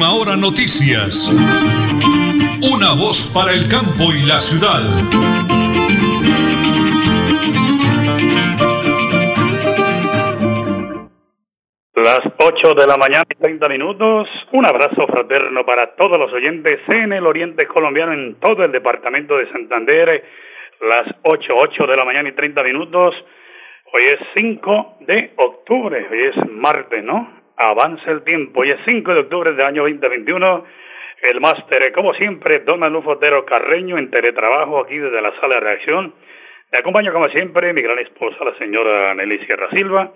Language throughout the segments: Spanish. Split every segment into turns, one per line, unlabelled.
Última Hora Noticias. Una voz para el campo y la ciudad.
Las 8 de la mañana y 30 minutos. Un abrazo fraterno para todos los oyentes en el oriente colombiano, en todo el departamento de Santander. Las 8, 8 de la mañana y 30 minutos. Hoy es 5 de octubre, hoy es martes, ¿no? Avanza el tiempo, hoy es 5 de octubre del año 2021. El máster, como siempre, Don Manuel Fotero Carreño en teletrabajo aquí desde la sala de reacción. Me acompaña, como siempre, mi gran esposa, la señora Nelly Sierra Silva.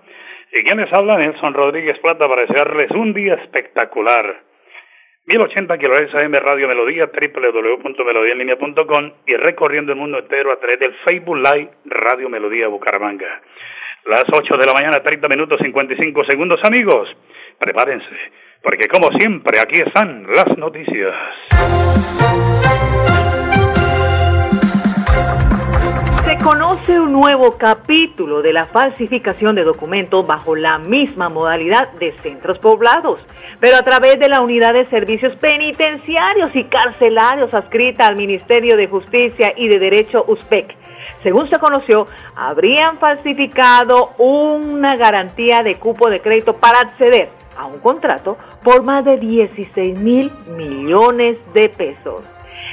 Y quien les habla, Nelson Rodríguez Plata, para desearles un día espectacular. 1080 kHz AM Radio Melodía, www.melodiaenlinea.com y recorriendo el mundo entero a través del Facebook Live Radio Melodía Bucaramanga. Las 8 de la mañana, 30 minutos 55 segundos, amigos. Prepárense, porque como siempre, aquí están las noticias.
Se conoce un nuevo capítulo de la falsificación de documentos bajo la misma modalidad de centros poblados, pero a través de la Unidad de Servicios Penitenciarios y Carcelarios adscrita al Ministerio de Justicia y de Derecho USPEC. Según se conoció, habrían falsificado una garantía de cupo de crédito para acceder a un contrato por más de 16 mil millones de pesos.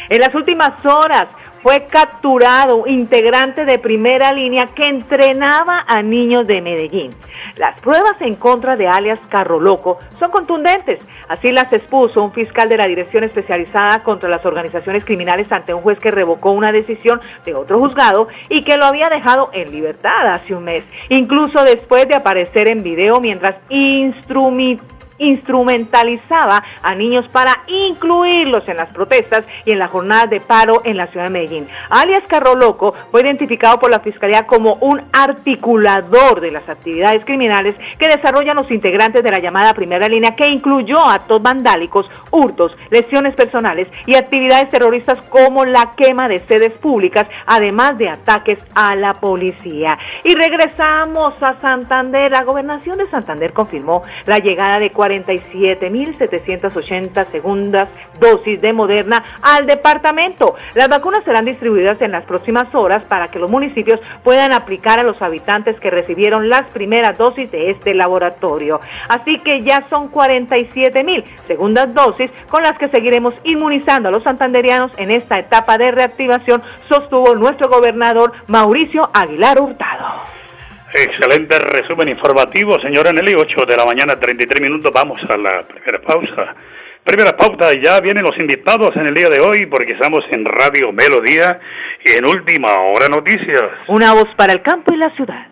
En las últimas horas, fue capturado integrante de primera línea que entrenaba a niños de Medellín. Las pruebas en contra de alias Carro Loco son contundentes. Así las expuso un fiscal de la Dirección Especializada contra las Organizaciones Criminales ante un juez que revocó una decisión de otro juzgado y que lo había dejado en libertad hace un mes, incluso después de aparecer en video mientras instrumentó instrumentalizaba a niños para incluirlos en las protestas y en la jornada de paro en la ciudad de Medellín. Alias Carro Loco fue identificado por la Fiscalía como un articulador de las actividades criminales que desarrollan los integrantes de la llamada primera línea que incluyó actos vandálicos, hurtos, lesiones personales y actividades terroristas como la quema de sedes públicas, además de ataques a la policía. Y regresamos a Santander. La gobernación de Santander confirmó la llegada de 47.780 segundas dosis de Moderna al departamento. Las vacunas serán distribuidas en las próximas horas para que los municipios puedan aplicar a los habitantes que recibieron las primeras dosis de este laboratorio. Así que ya son 47.000 segundas dosis con las que seguiremos inmunizando a los santanderianos en esta etapa de reactivación, sostuvo nuestro gobernador Mauricio Aguilar Hurtado.
Excelente resumen informativo, señora Nelly, 8 de la mañana, 33 minutos. Vamos a la primera pausa. Primera pauta, ya vienen los invitados en el día de hoy porque estamos en Radio Melodía y en Última Hora Noticias.
Una voz para el campo y la ciudad.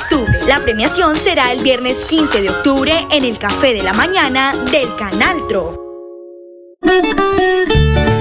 La premiación será el viernes 15 de octubre en el Café de la Mañana del Canal Tro.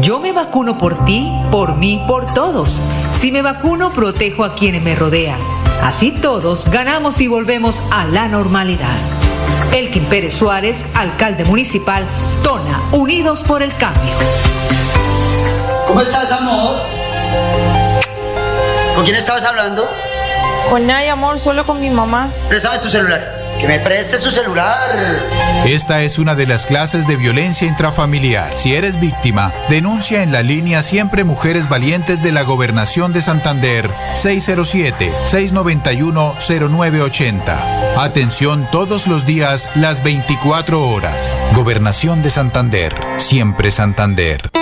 yo me vacuno por ti, por mí, por todos. Si me vacuno, protejo a quienes me rodean. Así todos ganamos y volvemos a la normalidad. Elkin Pérez Suárez, alcalde municipal, Tona, Unidos por el Cambio.
¿Cómo estás, amor? ¿Con quién estabas hablando?
Con nadie, amor, solo con mi mamá.
Préstame tu celular. Que me preste su celular.
Esta es una de las clases de violencia intrafamiliar. Si eres víctima, denuncia en la línea Siempre Mujeres Valientes de la Gobernación de Santander 607-691-0980. Atención todos los días, las 24 horas. Gobernación de Santander. Siempre Santander.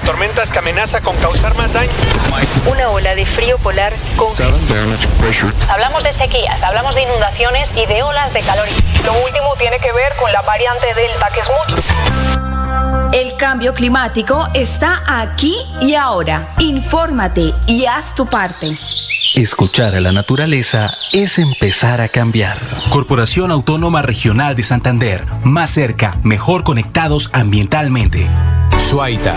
De tormentas que amenaza con causar más daño.
Una ola de frío polar con...
Hablamos de sequías, hablamos de inundaciones y de olas de calor. Lo último tiene que ver con la variante Delta, que es mucho.
El cambio climático está aquí y ahora. Infórmate y haz tu parte.
Escuchar a la naturaleza es empezar a cambiar. Corporación Autónoma Regional de Santander. Más cerca, mejor conectados ambientalmente.
Suaita.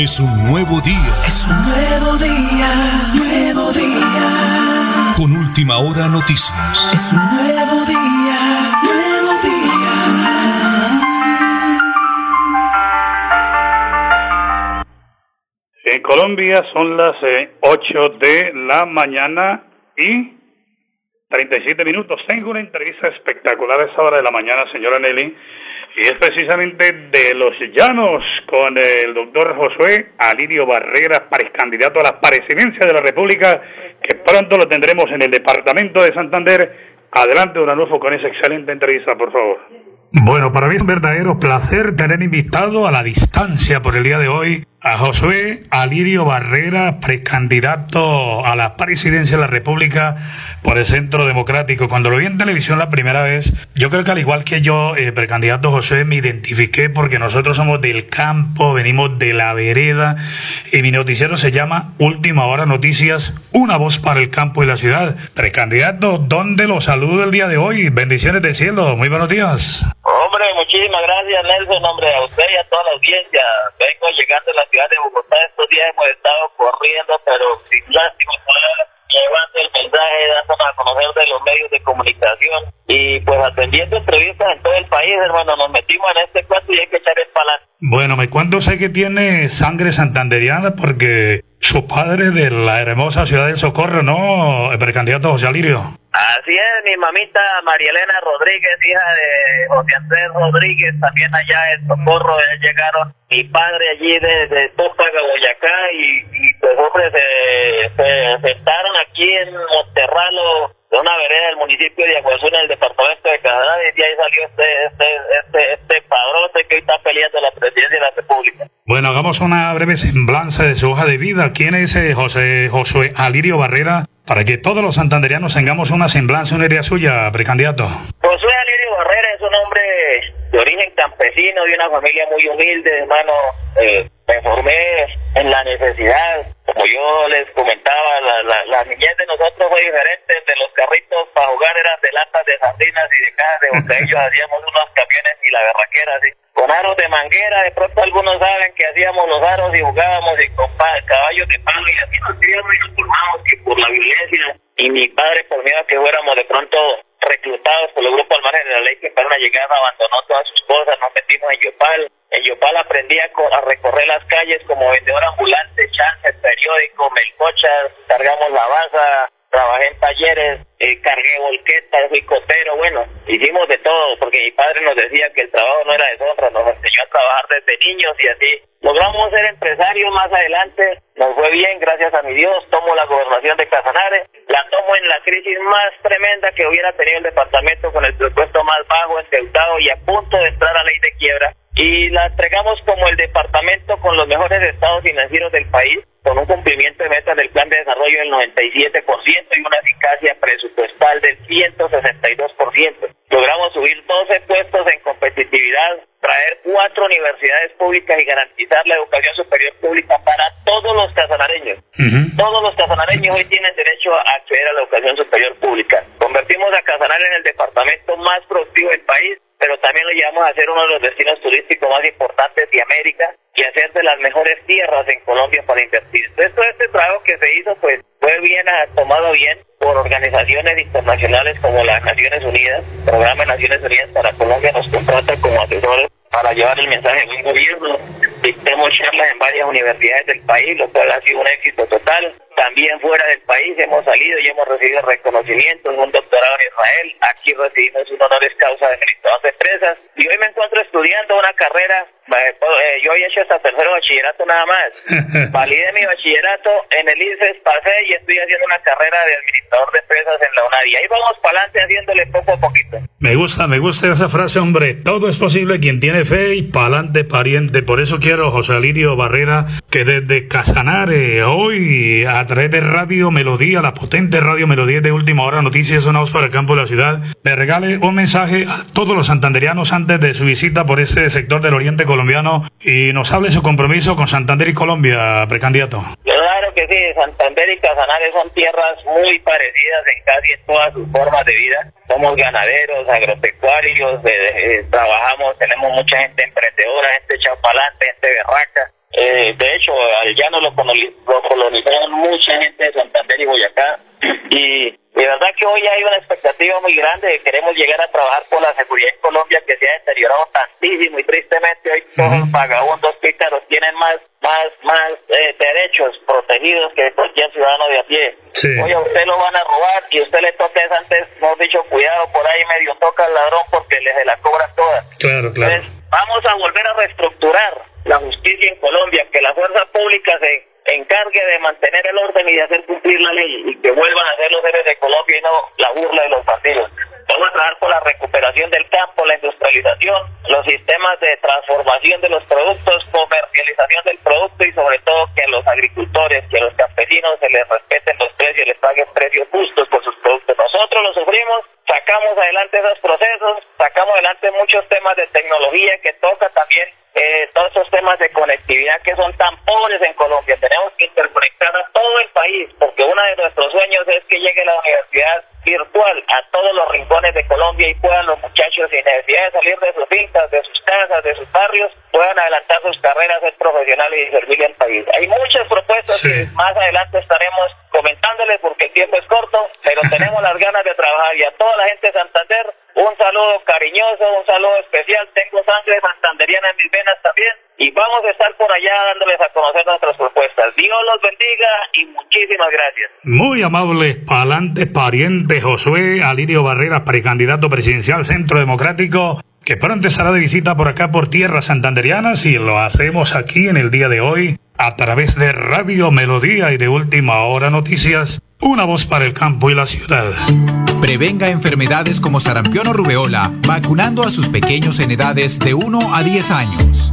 Es un nuevo día.
Es un nuevo día, nuevo día.
Con última hora noticias.
Es un nuevo día, nuevo día.
En Colombia son las 8 de la mañana y 37 minutos. Tengo una entrevista espectacular a esa hora de la mañana, señora Nelly y es precisamente de los llanos con el doctor Josué Alirio Barrera, candidato a la presidencia de la República, que pronto lo tendremos en el departamento de Santander. Adelante, Uranufo, con esa excelente entrevista, por favor.
Bueno, para mí es un verdadero placer tener invitado a la distancia por el día de hoy a Josué Alirio Barrera, precandidato a la presidencia de la República por el Centro Democrático. Cuando lo vi en televisión la primera vez, yo creo que al igual que yo, eh, precandidato Josué, me identifiqué porque nosotros somos del campo, venimos de la vereda y mi noticiero se llama Última Hora Noticias, una voz para el campo y la ciudad. Precandidato, ¿dónde lo saludo el día de hoy? Bendiciones del cielo, muy buenos días.
Hombre, muchísimas gracias Nelson, hombre, a usted y a toda la audiencia. Vengo llegando la ciudad de Bogotá. Estos días hemos estado corriendo, pero sin lástima, llevando el mensaje, dándonos a conocer de los medios de comunicación y pues atendiendo entrevistas en todo el país, hermano. Nos metimos en este cuento y hay que echar el palacio.
Bueno, me cuento sé que tiene sangre santanderiana porque su padre de la hermosa ciudad del Socorro, ¿no? El precandidato José Alirio.
Así es, mi mamita María Elena Rodríguez, hija de José Andrés Rodríguez, también allá en Socorro, llegaron mi padre allí de, de Tópaga, Boyacá, y, y pues hombre, se, se sentaron aquí en Monterralo, de una vereda del municipio de Aguazú, en el departamento de Canadá, y de ahí salió este, este, este, este padrote que hoy está peleando la presidencia de la República.
Bueno, hagamos una breve semblanza de su hoja de vida. ¿Quién es eh, José Josué Alirio Barrera? Para que todos los santanderianos tengamos una semblanza, una idea suya, precandidato.
Josué Alirio Barrera es un hombre de origen campesino, de una familia muy humilde, hermano. Eh, me formé en la necesidad. Como yo les comentaba, la, la, la, niñez de nosotros fue diferente. De los carritos para jugar eran de latas de sardinas y de cajas de botellos. hacíamos unos camiones y la berraquera así. Con aros de manguera, de pronto algunos saben que hacíamos los aros y jugábamos y con caballos de palo y así nos criamos y nos formamos que por la violencia. Y mi padre, por miedo que fuéramos de pronto reclutados por el grupo al margen de la ley que para una llegada abandonó todas sus cosas, nos metimos en Yopal. En Yopal aprendí a, a recorrer las calles como vendedor ambulante, chance, periódico, melcochas, cargamos la baza, trabajé en talleres, eh, cargué volquetas, fui cotero, bueno, hicimos de todo, porque mi padre nos decía que el trabajo no era deshonra, nos enseñó a trabajar desde niños y así. Logramos ser empresarios más adelante, nos fue bien, gracias a mi Dios, tomo la gobernación de Casanare, la tomo en la crisis más tremenda que hubiera tenido el departamento con el presupuesto más bajo, endeudado y a punto de entrar a ley de quiebra. y la entregamos como el departamento con los mejores estados financieros del país, con un cumplimiento de metas del plan de desarrollo del 97% y una eficacia presupuestal del 162%. Logramos subir 12 puestos en competitividad, traer cuatro universidades públicas y garantizar la educación superior pública para todos los casanareños. Todos los casanareños hoy tienen derecho a acceder a la educación superior pública. Convertimos a Casanare en el departamento más productivo del país pero también lo llevamos a ser uno de los destinos turísticos más importantes de América y hacer de las mejores tierras en Colombia para invertir. Entonces, todo este trabajo que se hizo, pues, fue bien tomado bien por organizaciones internacionales como las Naciones Unidas, Programa de Naciones Unidas para Colombia nos contrata como asesores para llevar el mensaje de un gobierno. Dictemos charlas en varias universidades del país, lo cual ha sido un éxito total. También fuera del país hemos salido y hemos recibido reconocimientos, un doctorado en Israel. Aquí recibimos un honores causa de administrador de empresas. Y hoy me encuentro estudiando una carrera eh, eh, yo he hecho hasta tercero bachillerato nada más. Valide mi bachillerato en el ICES, pasé y estoy haciendo una carrera de administrador de empresas en la UNAD. Y ahí vamos para adelante haciéndole poco a poquito.
Me gusta, me gusta esa frase, hombre. Todo es posible quien tiene fe y pa'lante pariente. Por eso quiero, José Alirio Barrera, que desde Casanare, hoy, a través de Radio Melodía, la potente Radio Melodía de Última Hora, Noticias Sonados para el Campo de la Ciudad, le regale un mensaje a todos los santanderianos antes de su visita por ese sector del Oriente Colombiano y nos hable su compromiso con Santander y Colombia, precandidato.
Claro que sí, Santander y Casanare son tierras muy parecidas en casi todas sus formas de vida. Somos ganaderos, agropecuarios, trabajamos, tenemos mucha gente emprendedora, gente chapalante, gente berraca. Eh, de hecho, al llano lo, lo colonizaron mucha gente de Santander y Boyacá. Y de verdad que hoy hay una expectativa muy grande. Queremos llegar a trabajar por la seguridad en Colombia que se ha deteriorado tantísimo y tristemente hoy todos los vagabundos pícaros tienen más más más eh, derechos protegidos que cualquier ciudadano de a pie. Oye, a usted lo van a robar y usted le toca es antes, hemos dicho, cuidado, por ahí medio toca al ladrón porque le se la cobra toda.
Claro, claro.
Entonces, vamos a volver a reestructurar la justicia en Colombia, que la fuerza pública se encargue de mantener el orden y de hacer cumplir la ley y que vuelvan a ser los héroes de Colombia y no la burla de los partidos. Vamos a trabajar por la recuperación del campo, la industrialización, los sistemas de transformación de los productos, comercialización del producto y sobre todo que a los agricultores, que a los campesinos se les respeten los precios, les paguen precios justos por. Nosotros lo sufrimos, sacamos adelante esos procesos, sacamos adelante muchos temas de tecnología que toca también eh, todos esos temas de conectividad que son tan pobres en Colombia. Tenemos que interconectar a todo el país, porque uno de nuestros sueños es que llegue la universidad virtual a todos los rincones de Colombia y puedan los muchachos, sin necesidad de salir de sus fincas, de sus casas, de sus barrios, puedan adelantar sus carreras, ser profesionales y servirle al país. Hay muchas propuestas que más adelante estaremos porque el tiempo es corto, pero tenemos las ganas de trabajar y a toda la gente de Santander un saludo cariñoso, un saludo especial. Tengo sangre santanderiana en mis venas también. Vamos a estar por allá dándoles a conocer nuestras propuestas. Dios los bendiga y muchísimas gracias.
Muy amable, pa'lante pariente Josué Alirio Barrera, precandidato presidencial Centro Democrático, que pronto estará de visita por acá por tierras santanderianas y lo hacemos aquí en el día de hoy a través de Radio Melodía y de Última Hora Noticias, una voz para el campo y la ciudad.
Prevenga enfermedades como sarampión o rubeola vacunando a sus pequeños en edades de 1 a 10 años.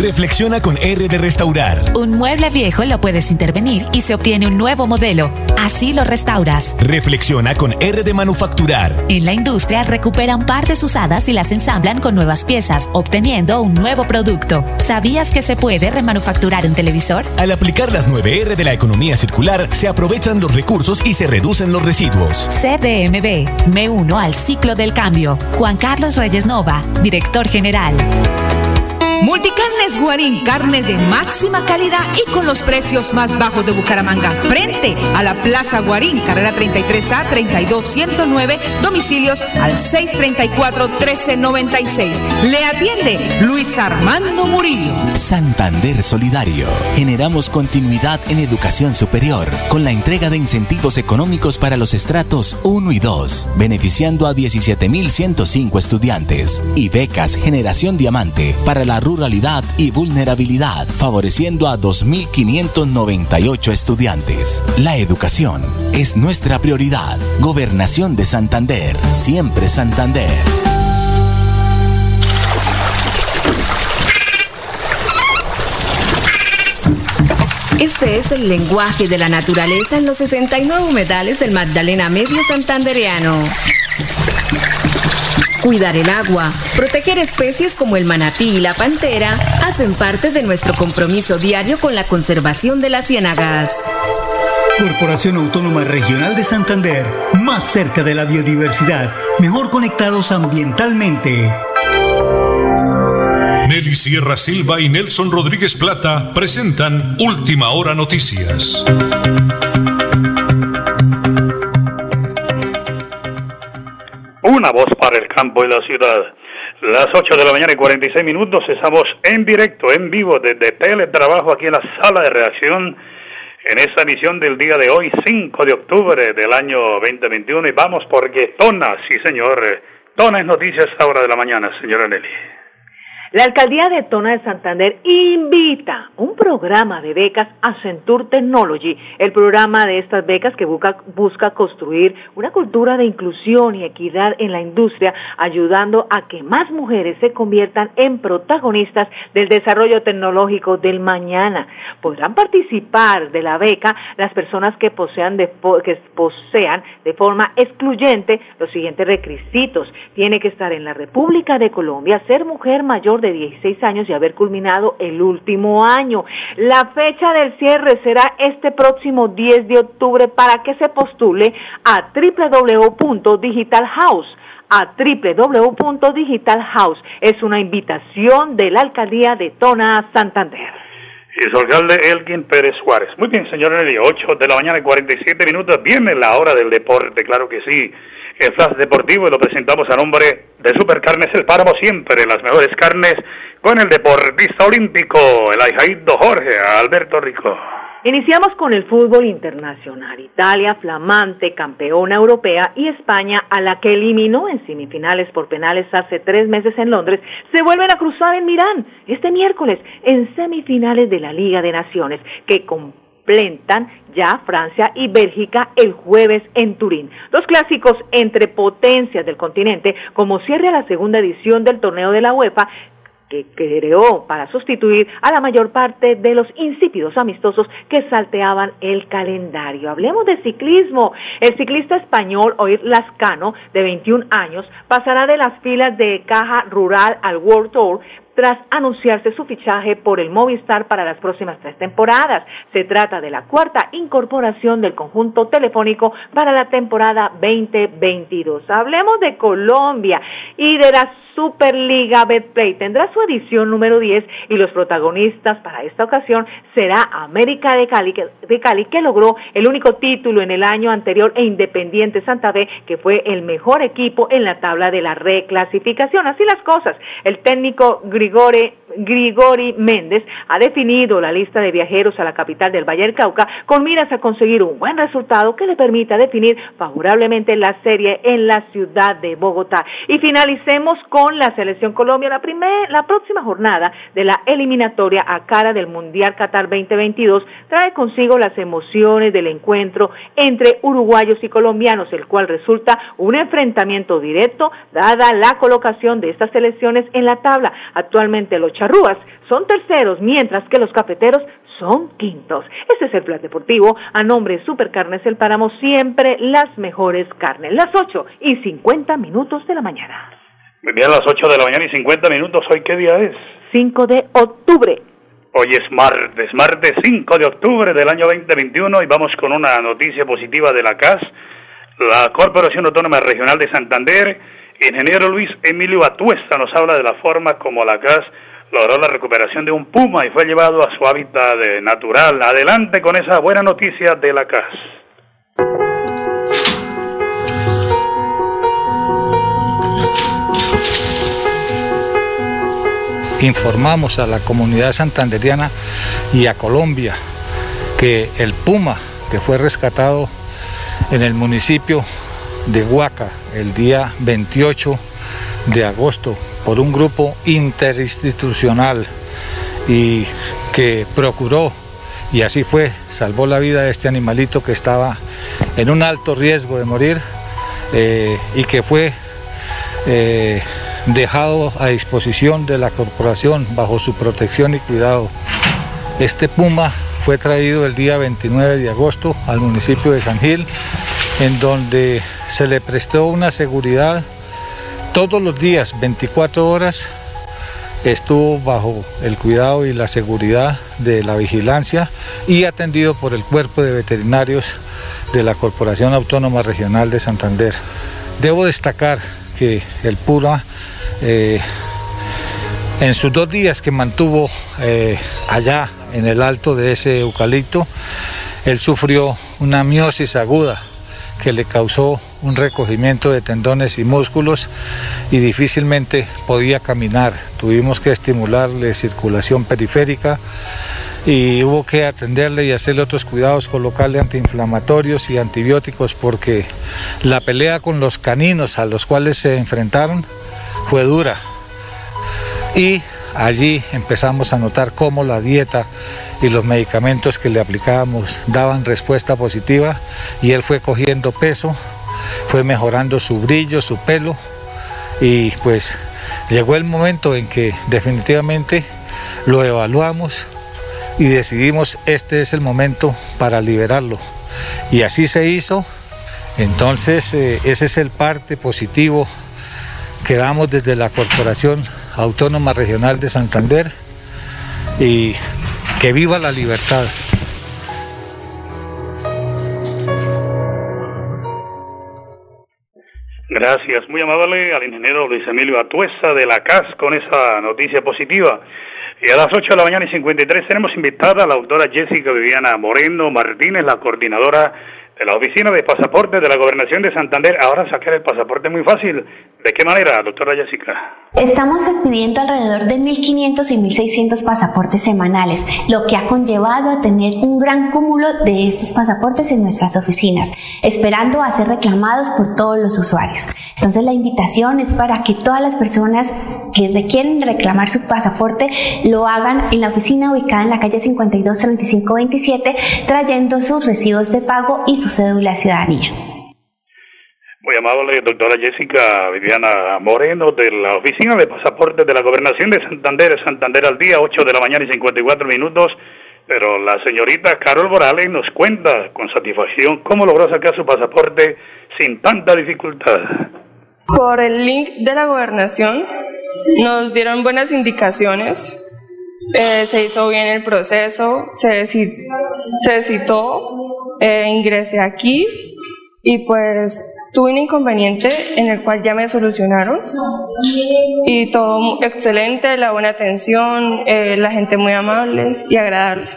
Reflexiona con R de Restaurar.
Un mueble viejo lo puedes intervenir y se obtiene un nuevo modelo. Así lo restauras.
Reflexiona con R de Manufacturar.
En la industria recuperan partes usadas y las ensamblan con nuevas piezas, obteniendo un nuevo producto. ¿Sabías que se puede remanufacturar un televisor?
Al aplicar las 9R de la economía circular, se aprovechan los recursos y se reducen los residuos.
CDMB. Me uno al ciclo del cambio. Juan Carlos Reyes Nova, director general.
Multicarnes Guarín, carne de máxima calidad y con los precios más bajos de Bucaramanga. Frente a la Plaza Guarín, carrera 33A 32109, domicilios al 634-1396. Le atiende Luis Armando Murillo.
Santander Solidario. Generamos continuidad en educación superior con la entrega de incentivos económicos para los estratos 1 y 2, beneficiando a 17.105 estudiantes y becas Generación Diamante para la ruralidad y vulnerabilidad, favoreciendo a 2.598 estudiantes. La educación es nuestra prioridad. Gobernación de Santander, siempre Santander.
Este es el lenguaje de la naturaleza en los 69 humedales del Magdalena Medio Santandereano. Cuidar el agua, proteger especies como el manatí y la pantera hacen parte de nuestro compromiso diario con la conservación de las ciénagas.
Corporación Autónoma Regional de Santander, más cerca de la biodiversidad, mejor conectados ambientalmente.
Nelly Sierra Silva y Nelson Rodríguez Plata presentan Última Hora Noticias.
Una voz para el campo y la ciudad. Las 8 de la mañana y 46 minutos estamos en directo, en vivo, desde teletrabajo aquí en la sala de reacción en esta emisión del día de hoy, 5 de octubre del año 2021. Y vamos porque Tona, sí señor, Tona es noticias a esta hora de la mañana, señora Nelly.
La alcaldía de Tona de Santander invita un programa de becas a Centur Technology, el programa de estas becas que busca, busca, construir una cultura de inclusión y equidad en la industria, ayudando a que más mujeres se conviertan en protagonistas del desarrollo tecnológico del mañana. Podrán participar de la beca las personas que posean de, que posean de forma excluyente los siguientes requisitos. Tiene que estar en la República de Colombia, ser mujer mayor de 16 años y haber culminado el último año. La fecha del cierre será este próximo 10 de octubre para que se postule a www.digitalhouse a www.digitalhouse. Es una invitación de la alcaldía de Tona, Santander.
Y alcalde Elkin Pérez Juárez. Muy bien, señor Nelly, 8 de la mañana y 47 minutos. Viene la hora del deporte, claro que sí el Flash Deportivo lo presentamos a nombre de Supercarnes El Páramo, siempre las mejores carnes, con el deportista olímpico, el ajaído Jorge Alberto Rico.
Iniciamos con el fútbol internacional. Italia, flamante campeona europea, y España, a la que eliminó en semifinales por penales hace tres meses en Londres, se vuelven a cruzar en Milán este miércoles en semifinales de la Liga de Naciones, que completan ya Francia y Bélgica el jueves en Turín. Dos clásicos entre potencias del continente, como cierre a la segunda edición del torneo de la UEFA, que creó para sustituir a la mayor parte de los insípidos amistosos que salteaban el calendario. Hablemos de ciclismo. El ciclista español Oir Lascano, de 21 años, pasará de las filas de Caja Rural al World Tour tras anunciarse su fichaje por el Movistar para las próximas tres temporadas. Se trata de la cuarta incorporación del conjunto telefónico para la temporada 2022. Hablemos de Colombia y de la Superliga Betplay. Tendrá su edición número 10 y los protagonistas para esta ocasión será América de Cali, de Cali que logró el único título en el año anterior e Independiente Santa Fe que fue el mejor equipo en la tabla de la reclasificación. Así las cosas. El técnico Grigori, Grigori Méndez ha definido la lista de viajeros a la capital del Valle del Cauca con miras a conseguir un buen resultado que le permita definir favorablemente la serie en la ciudad de Bogotá. Y finalicemos con la Selección Colombia, la, primer, la próxima jornada de la eliminatoria a cara del Mundial Qatar 2022 trae consigo las emociones del encuentro entre uruguayos y colombianos, el cual resulta un enfrentamiento directo dada la colocación de estas selecciones en la tabla. Actualmente los charrúas son terceros, mientras que los cafeteros son quintos. Este es el plan deportivo. A nombre de Supercarnes El Páramo, siempre las mejores carnes. Las 8 y 50 minutos de la mañana.
Muy bien, las 8 de la mañana y 50 minutos. ¿Hoy qué día es?
5 de octubre.
Hoy es martes, martes 5 de octubre del año 2021 y vamos con una noticia positiva de la CAS. La Corporación Autónoma Regional de Santander, ingeniero Luis Emilio Atuesta nos habla de la forma como la CAS logró la recuperación de un puma y fue llevado a su hábitat natural. Adelante con esa buena noticia de la CAS.
Informamos a la comunidad santanderiana y a Colombia que el puma que fue rescatado en el municipio de Huaca el día 28 de agosto por un grupo interinstitucional y que procuró, y así fue, salvó la vida de este animalito que estaba en un alto riesgo de morir eh, y que fue eh, dejado a disposición de la corporación bajo su protección y cuidado. Este puma fue traído el día 29 de agosto al municipio de San Gil, en donde se le prestó una seguridad todos los días, 24 horas, estuvo bajo el cuidado y la seguridad de la vigilancia y atendido por el cuerpo de veterinarios de la Corporación Autónoma Regional de Santander. Debo destacar que el Pura, eh, en sus dos días que mantuvo eh, allá en el alto de ese eucalipto, él sufrió una miosis aguda que le causó un recogimiento de tendones y músculos y difícilmente podía caminar. Tuvimos que estimularle circulación periférica y hubo que atenderle y hacerle otros cuidados, colocarle antiinflamatorios y antibióticos porque la pelea con los caninos a los cuales se enfrentaron fue dura. Y allí empezamos a notar cómo la dieta y los medicamentos que le aplicábamos daban respuesta positiva y él fue cogiendo peso, fue mejorando su brillo, su pelo y pues llegó el momento en que definitivamente lo evaluamos y decidimos este es el momento para liberarlo. Y así se hizo. Entonces eh, ese es el parte positivo que damos desde la Corporación Autónoma Regional de Santander y que viva la libertad.
Gracias, muy amable al ingeniero Luis Emilio Atuesa de la CAS con esa noticia positiva. Y a las 8 de la mañana y 53 tenemos invitada a la doctora Jessica Viviana Moreno Martínez, la coordinadora de la Oficina de Pasaportes de la Gobernación de Santander. Ahora sacar el pasaporte es muy fácil. ¿De qué manera, doctora Jessica?
Estamos expidiendo alrededor de 1.500 y 1.600 pasaportes semanales, lo que ha conllevado a tener un gran cúmulo de estos pasaportes en nuestras oficinas, esperando a ser reclamados por todos los usuarios. Entonces la invitación es para que todas las personas que requieren reclamar su pasaporte lo hagan en la oficina ubicada en la calle 52 35 27, trayendo sus recibos de pago y su cédula de ciudadanía.
Muy amable, doctora Jessica Viviana Moreno, de la Oficina de Pasaportes de la Gobernación de Santander, Santander al día, 8 de la mañana y 54 minutos. Pero la señorita Carol Morales nos cuenta con satisfacción cómo logró sacar su pasaporte sin tanta dificultad.
Por el link de la gobernación nos dieron buenas indicaciones, eh, se hizo bien el proceso, se, se citó, eh, ingresé aquí y pues tuve un inconveniente en el cual ya me solucionaron y todo excelente, la buena atención, eh, la gente muy amable y agradable.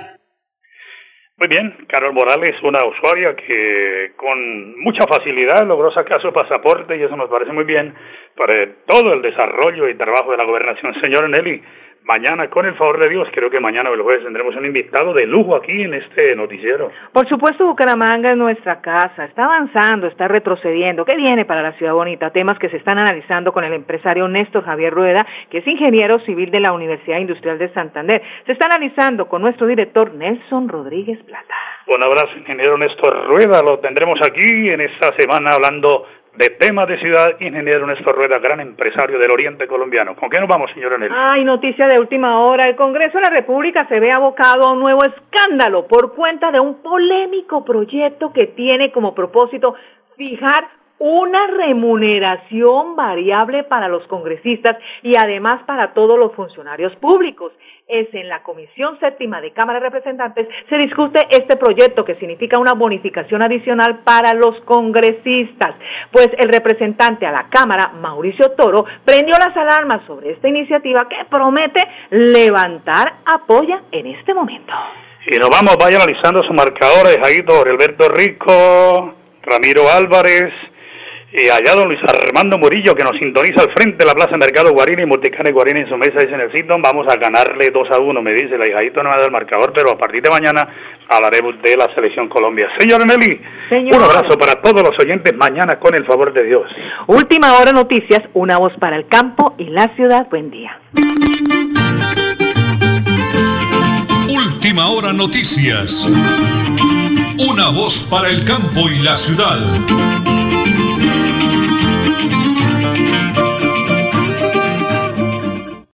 Muy bien, Carol Morales, una usuaria que con mucha facilidad logró sacar su pasaporte y eso nos parece muy bien para todo el desarrollo y trabajo de la gobernación. Señor Nelly, mañana, con el favor de Dios, creo que mañana o el jueves tendremos un invitado de lujo aquí en este noticiero.
Por supuesto, Bucaramanga es nuestra casa, está avanzando, está retrocediendo. ¿Qué viene para la ciudad bonita? Temas que se están analizando con el empresario Néstor Javier Rueda, que es ingeniero civil de la Universidad Industrial de Santander. Se está analizando con nuestro director Nelson Rodríguez Plata.
Un abrazo, ingeniero Néstor Rueda. Lo tendremos aquí en esta semana hablando de temas de ciudad, ingeniero Néstor Rueda, gran empresario del Oriente Colombiano. ¿Con qué nos vamos, señor Anel?
Ay, noticia de última hora. El Congreso de la República se ve abocado a un nuevo escándalo por cuenta de un polémico proyecto que tiene como propósito fijar una remuneración variable para los congresistas y además para todos los funcionarios públicos es en la Comisión Séptima de Cámara de Representantes se discute este proyecto que significa una bonificación adicional para los congresistas. Pues el representante a la Cámara, Mauricio Toro, prendió las alarmas sobre esta iniciativa que promete levantar apoya en este momento.
Y nos vamos, vaya analizando su marcador, Jaito Alberto Rico, Ramiro Álvarez, y allá don Luis Armando Murillo, que nos sintoniza al frente de la Plaza Mercado Guarini, Multicane Guarini en su mesa, dice en el Sidon, vamos a ganarle 2 a 1, me dice, la hijadito no me dado el marcador, pero a partir de mañana hablaremos de la Selección Colombia. Señor Nelly, un abrazo para todos los oyentes mañana con el favor de Dios.
Última hora noticias, una voz para el campo y la ciudad. Buen día.
Última hora noticias. Una voz para el campo y la ciudad.